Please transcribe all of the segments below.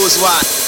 choose one.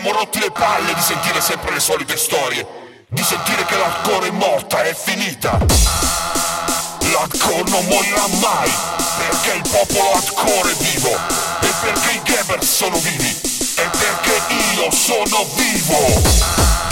siamo rotti le palle di sentire sempre le solite storie, di sentire che l'hardcore è morta, è finita. L'hardcore non morirà mai, perché il popolo hardcore è vivo, e perché i Gabber sono vivi, e perché io sono vivo.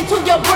listen to your brain.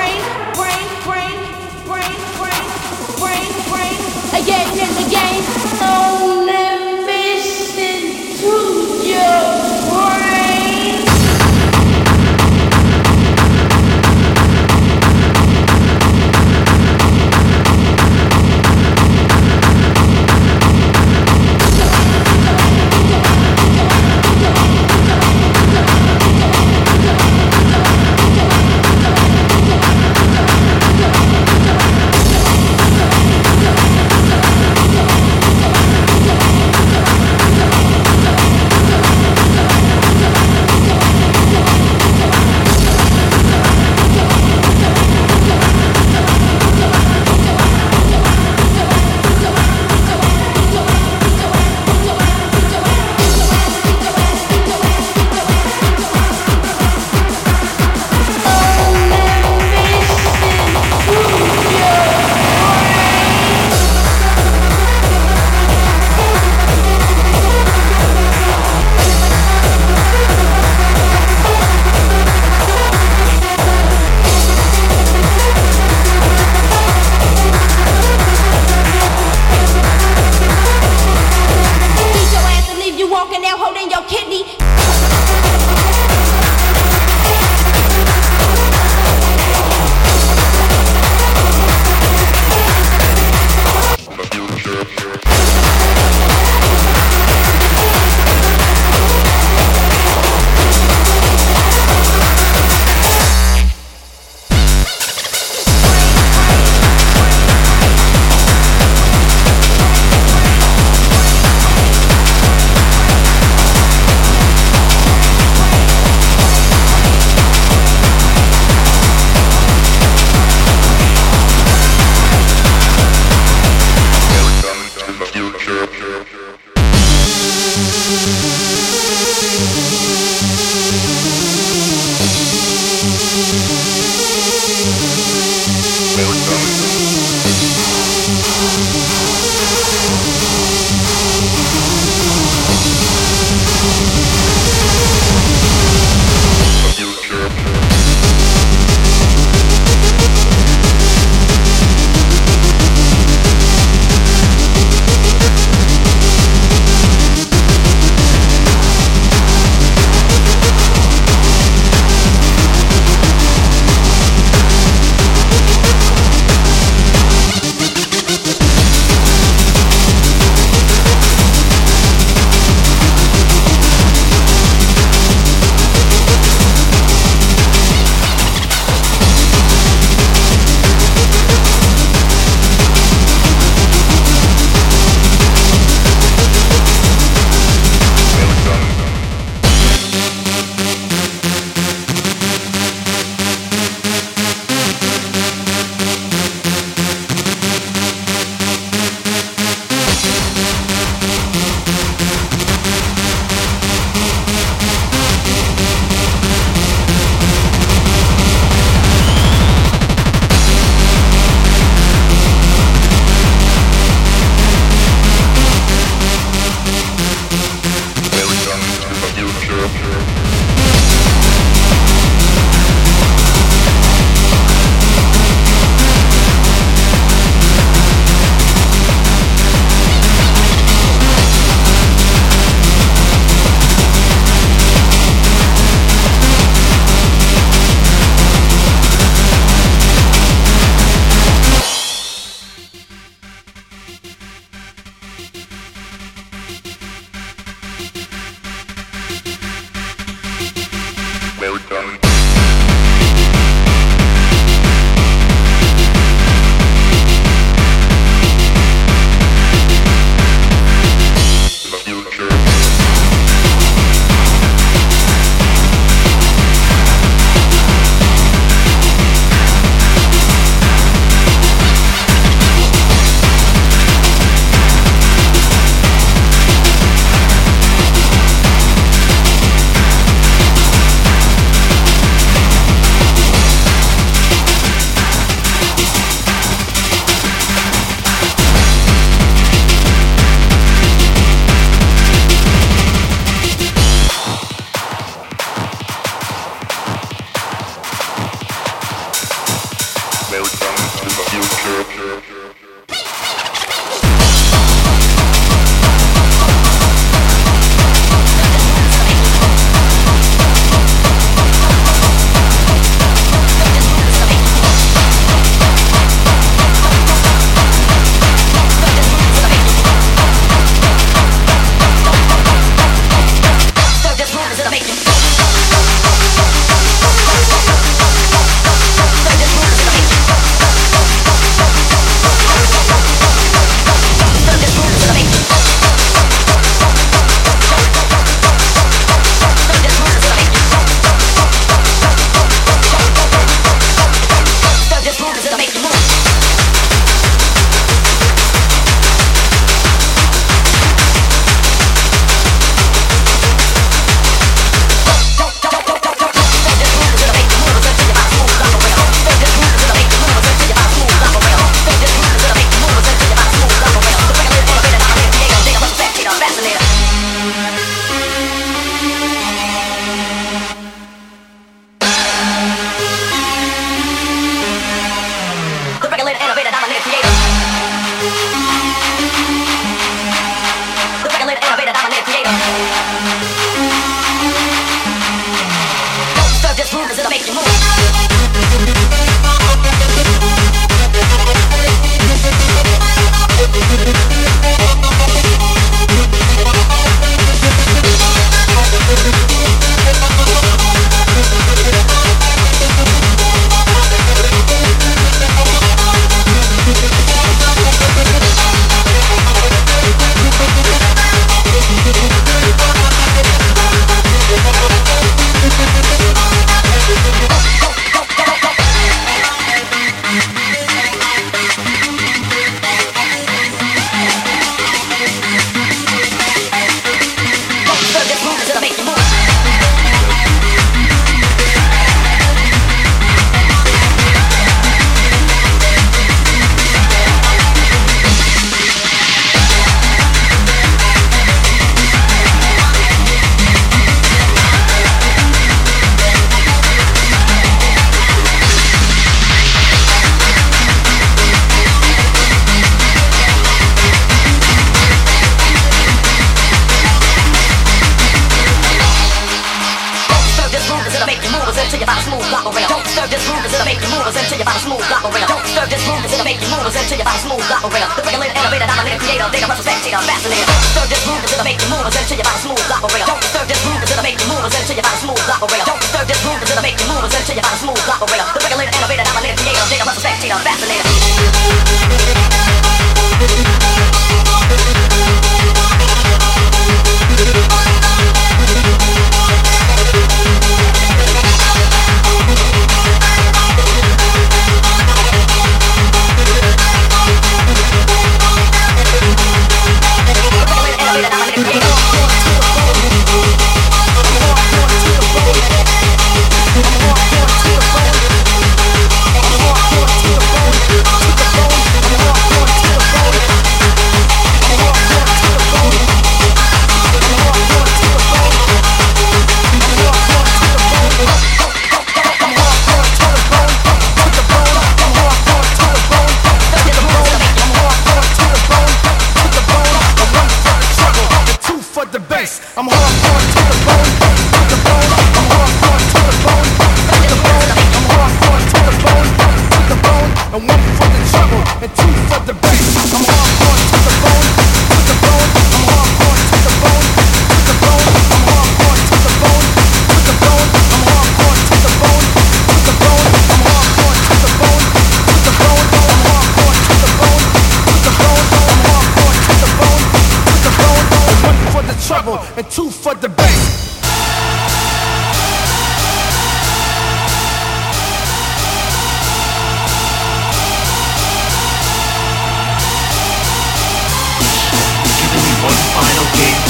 final game.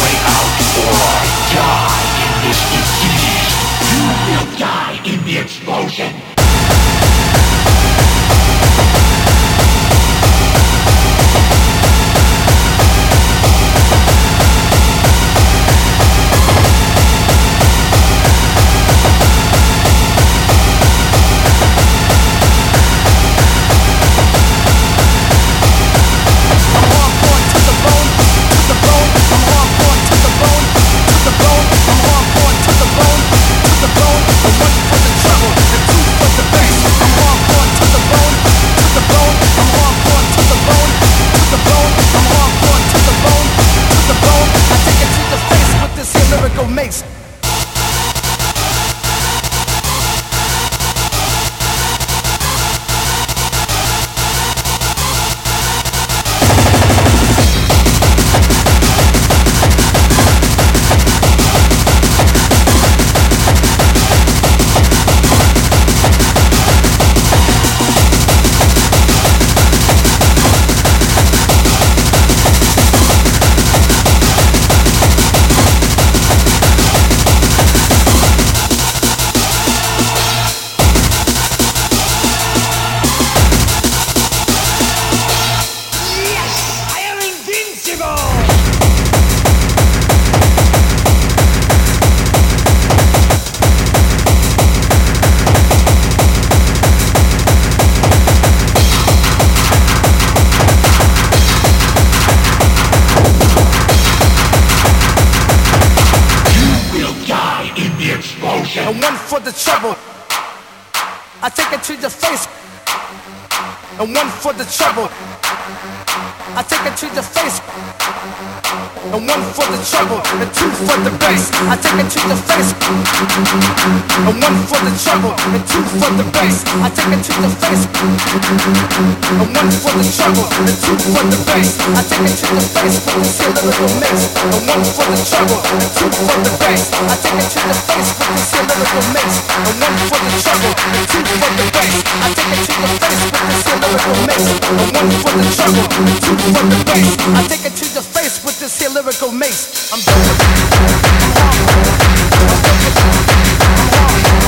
Way out or I die in this You will die in the explosion. the trouble and two for the bass. I take it to the face. And one for the trouble and two for the bass. I take it to the face, but we still little mix. And one for the trouble and two for the bass. I take it to the face, with this still a little mix. And one for the trouble and two for the bass. I take it to the face, with this still a little mix. And one for the trouble and two for the bass. I take it to the face with this here lyrical mace. I'm done with it. I'm. I'm done with it. I'm.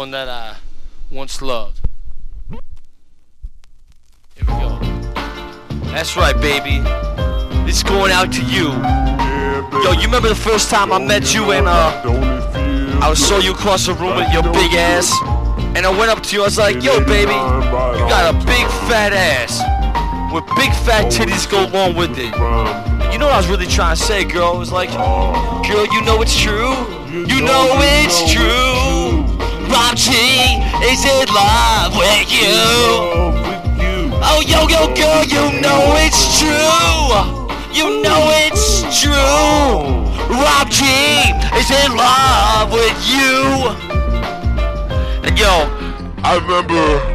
someone that I once loved. Here we go. That's right, baby. It's going out to you. Yo, you remember the first time I met you and uh, I saw you across the room with your big ass, and I went up to you. I was like, Yo, baby, you got a big fat ass with big fat titties go along with it. You know what I was really trying to say, girl? It was like, girl, you know it's true. You know it's true. Rob Gee is in love with you. Oh, yo, yo, girl, you know it's true. You know it's true. Rob Gee is in love with you. And yo, I remember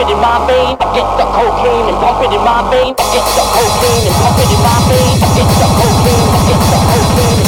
it in my vein, I get the cocaine and pump it in my vein, I get the cocaine and pump it in my vein, I get the cocaine, I get the cocaine.